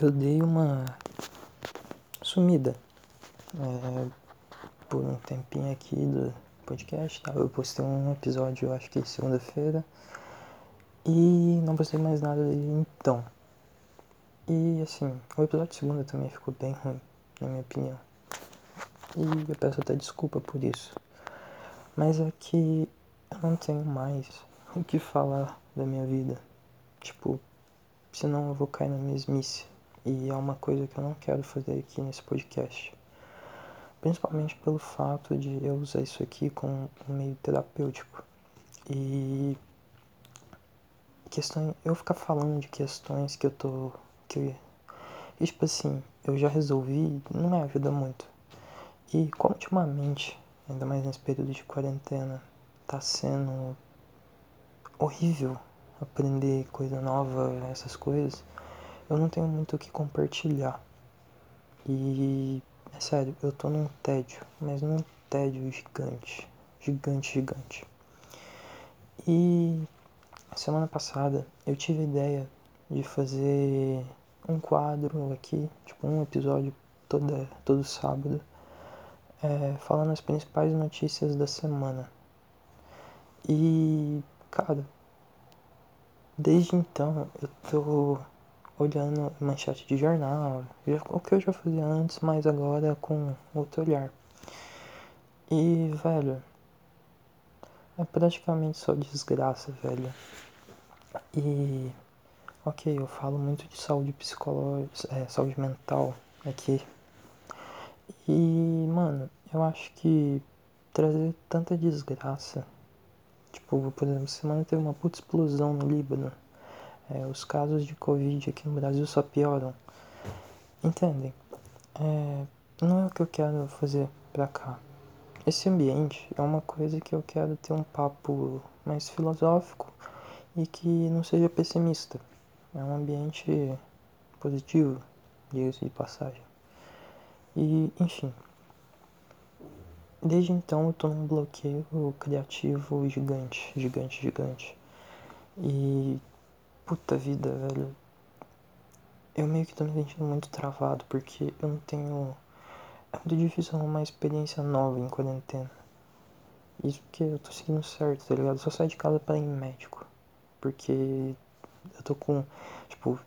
eu dei uma sumida é, por um tempinho aqui do podcast. Tá? Eu postei um episódio, acho que segunda-feira, e não postei mais nada desde então. E assim, o episódio de segunda também ficou bem ruim, na minha opinião. E eu peço até desculpa por isso. Mas é que eu não tenho mais o que falar da minha vida. Tipo, senão eu vou cair na mesmice. E é uma coisa que eu não quero fazer aqui nesse podcast. Principalmente pelo fato de eu usar isso aqui como um meio terapêutico. E questões, eu ficar falando de questões que eu tô que e, tipo assim, eu já resolvi, não me ajuda muito. E como ultimamente, ainda mais nesse período de quarentena, tá sendo horrível aprender coisa nova, essas coisas, eu não tenho muito o que compartilhar. E é sério, eu tô num tédio, mas num tédio gigante. Gigante, gigante. E semana passada eu tive a ideia de fazer um quadro aqui, tipo um episódio toda, todo sábado, é, falando as principais notícias da semana. E, cara, desde então eu tô olhando manchete de jornal, o que eu já fazia antes, mas agora com outro olhar. E, velho, é praticamente só desgraça, velho. E, ok, eu falo muito de saúde psicológica, é, saúde mental aqui. E, mano, eu acho que trazer tanta desgraça, tipo, por exemplo, semana teve uma puta explosão no Líbano é, os casos de Covid aqui no Brasil só pioram. Entendem? É, não é o que eu quero fazer pra cá. Esse ambiente é uma coisa que eu quero ter um papo mais filosófico e que não seja pessimista. É um ambiente positivo, diga-se de passagem. E, enfim. Desde então eu tô num bloqueio criativo gigante, gigante, gigante. E Puta vida, velho. Eu meio que tô me sentindo muito travado porque eu não tenho. É muito difícil arrumar uma experiência nova em quarentena. Isso porque eu tô seguindo certo, tá ligado? Eu só saio de casa pra ir médico. Porque eu tô com. Tipo.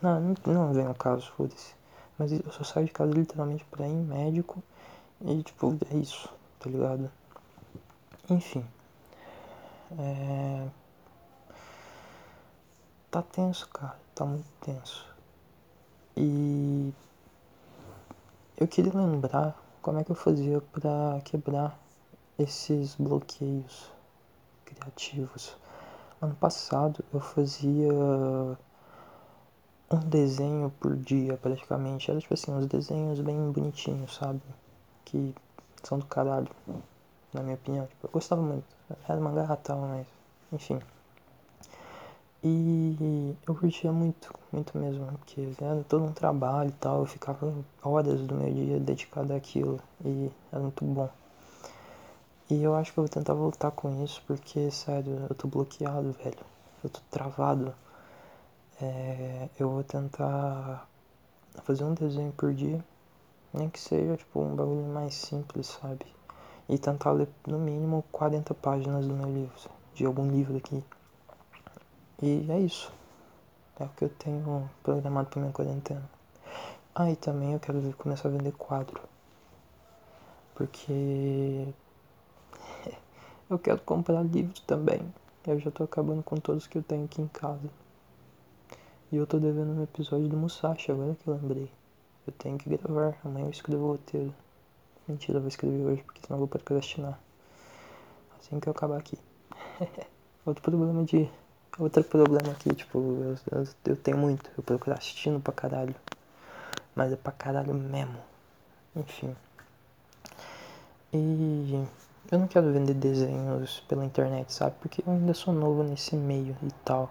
Não, não, vem ao caso, foda-se. Mas eu só saio de casa literalmente pra ir médico. E tipo, é isso, tá ligado? Enfim. É Tá tenso, cara. Tá muito tenso. E eu queria lembrar como é que eu fazia para quebrar esses bloqueios criativos. Ano passado eu fazia um desenho por dia praticamente. Era tipo assim, uns desenhos bem bonitinhos, sabe? Que são do caralho, na minha opinião. Tipo, eu gostava muito. Era e tal, mas enfim. E eu curtia muito, muito mesmo, porque era todo um trabalho e tal, eu ficava horas do meu dia dedicado àquilo e era muito bom. E eu acho que eu vou tentar voltar com isso, porque, sério, eu tô bloqueado, velho. Eu tô travado. É, eu vou tentar fazer um desenho por dia, nem que seja, tipo, um bagulho mais simples, sabe? E tentar ler, no mínimo, 40 páginas do meu livro, de algum livro aqui. E é isso. É o que eu tenho programado para minha quarentena. Ah, e também eu quero começar a vender quadro. Porque eu quero comprar livros também. Eu já tô acabando com todos que eu tenho aqui em casa. E eu tô devendo um episódio do Musashi, agora que eu lembrei. Eu tenho que gravar, amanhã eu escrevo o roteiro. Mentira, eu vou escrever hoje, porque senão eu vou procrastinar. Assim que eu acabar aqui. Outro problema de Outro problema aqui, tipo, eu, eu, eu tenho muito, eu procrastino pra caralho. Mas é pra caralho mesmo. Enfim. E eu não quero vender desenhos pela internet, sabe? Porque eu ainda sou novo nesse meio e tal.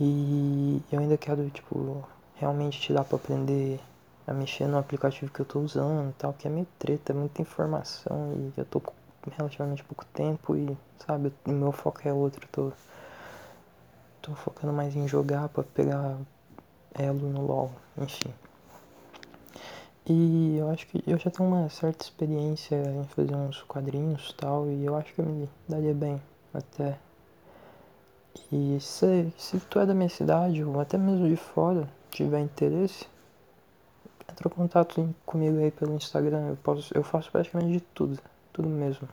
E eu ainda quero, tipo, realmente tirar pra aprender a mexer no aplicativo que eu tô usando e tal, que é meio treta, é muita informação e eu tô com relativamente pouco tempo e, sabe, o meu foco é outro, eu tô tô focando mais em jogar para pegar elo no LoL, enfim. E eu acho que eu já tenho uma certa experiência em fazer uns quadrinhos tal, e eu acho que eu me daria bem até. E se, se tu é da minha cidade, ou até mesmo de fora, tiver interesse, entra em contato comigo aí pelo Instagram, eu, posso, eu faço praticamente de tudo, tudo mesmo.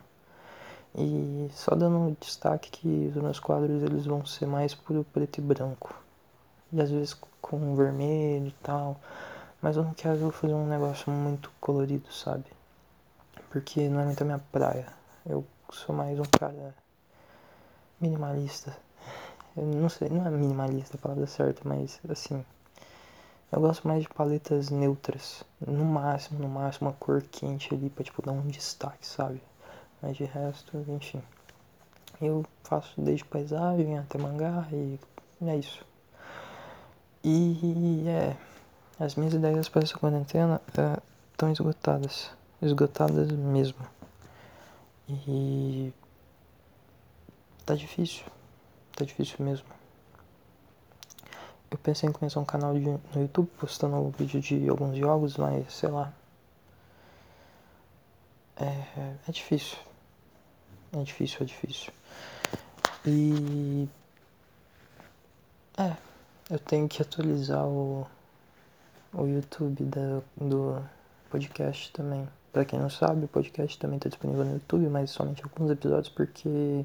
E só dando destaque que os meus quadros eles vão ser mais puro preto e branco. E às vezes com vermelho e tal. Mas eu não quero fazer um negócio muito colorido, sabe? Porque não é muito a minha praia. Eu sou mais um cara minimalista. Eu não sei, não é minimalista a palavra certa, mas assim. Eu gosto mais de paletas neutras. No máximo, no máximo, uma cor quente ali pra tipo dar um destaque, sabe? Mas de resto, enfim. Eu faço desde paisagem até mangá e é isso. E é. As minhas ideias para essa quarentena estão é, esgotadas. Esgotadas mesmo. E. Tá difícil. Tá difícil mesmo. Eu pensei em começar um canal de, no YouTube postando um vídeo de alguns jogos, mas sei lá. É, é difícil. É difícil, é difícil. E. É, eu tenho que atualizar o o YouTube da, do podcast também. Pra quem não sabe, o podcast também tá disponível no YouTube, mas somente alguns episódios porque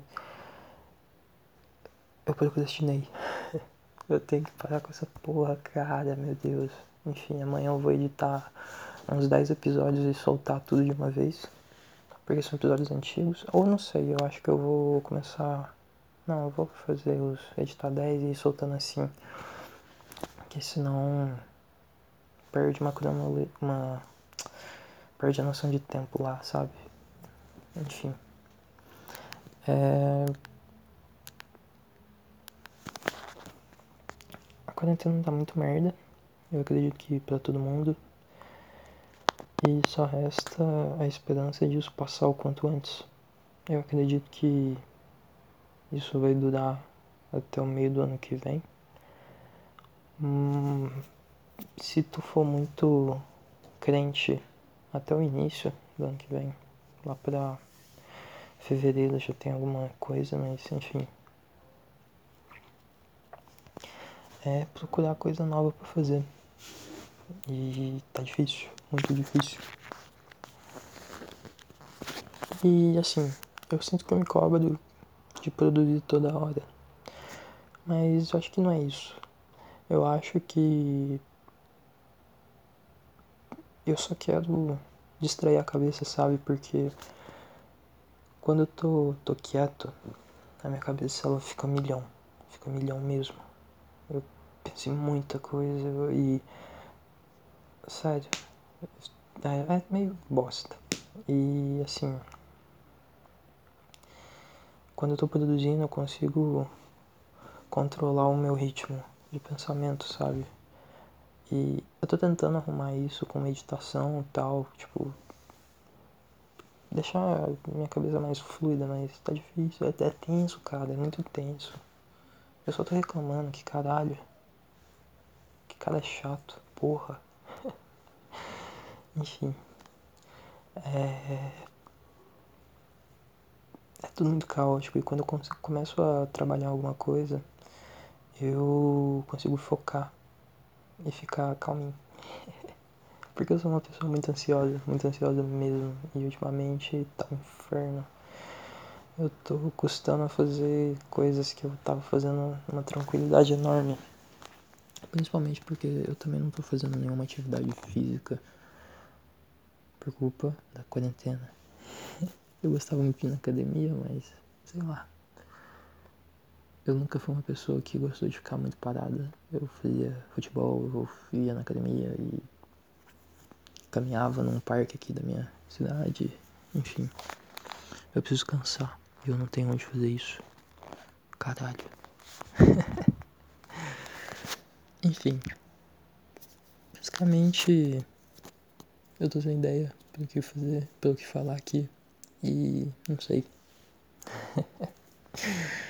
eu procrastinei. eu tenho que parar com essa porra, cara, meu Deus. Enfim, amanhã eu vou editar uns 10 episódios e soltar tudo de uma vez. Porque são episódios antigos. Ou não sei, eu acho que eu vou começar. Não, eu vou fazer os. editar 10 e ir soltando assim. Porque senão perde uma uma perde a noção de tempo lá, sabe? Enfim. É... A quarentena tá muito merda. Eu acredito que para todo mundo. E só resta a esperança disso passar o quanto antes. Eu acredito que isso vai durar até o meio do ano que vem. Hum, se tu for muito crente até o início do ano que vem, lá pra fevereiro já tem alguma coisa, mas enfim. É procurar coisa nova pra fazer. E tá difícil, muito difícil. E assim, eu sinto que eu me cobro de produzir toda hora. Mas eu acho que não é isso. Eu acho que eu só quero distrair a cabeça, sabe? Porque quando eu tô, tô quieto, a minha cabeça ela fica milhão. Fica milhão mesmo. Eu penso em muita coisa e. Sério. É, é meio bosta. E assim. Quando eu tô produzindo, eu consigo controlar o meu ritmo de pensamento, sabe? E eu tô tentando arrumar isso com meditação e tal, tipo. Deixar minha cabeça mais fluida, mas tá difícil. É, é tenso, cara, é muito tenso. Eu só tô reclamando, que caralho. Que cara chato, porra. Enfim. É. É tudo muito caótico e quando eu começo a trabalhar alguma coisa, eu consigo focar e ficar calminho. Porque eu sou uma pessoa muito ansiosa, muito ansiosa mesmo. E ultimamente tá um inferno. Eu tô custando a fazer coisas que eu tava fazendo uma tranquilidade enorme. Principalmente porque eu também não tô fazendo nenhuma atividade física por culpa da quarentena. Eu gostava muito de ir na academia, mas sei lá. Eu nunca fui uma pessoa que gostou de ficar muito parada. Eu fazia futebol, eu ia na academia e caminhava num parque aqui da minha cidade. Enfim, eu preciso cansar e eu não tenho onde fazer isso. Caralho. Enfim, basicamente eu tô sem ideia pelo que fazer, pelo que falar aqui. E não sei.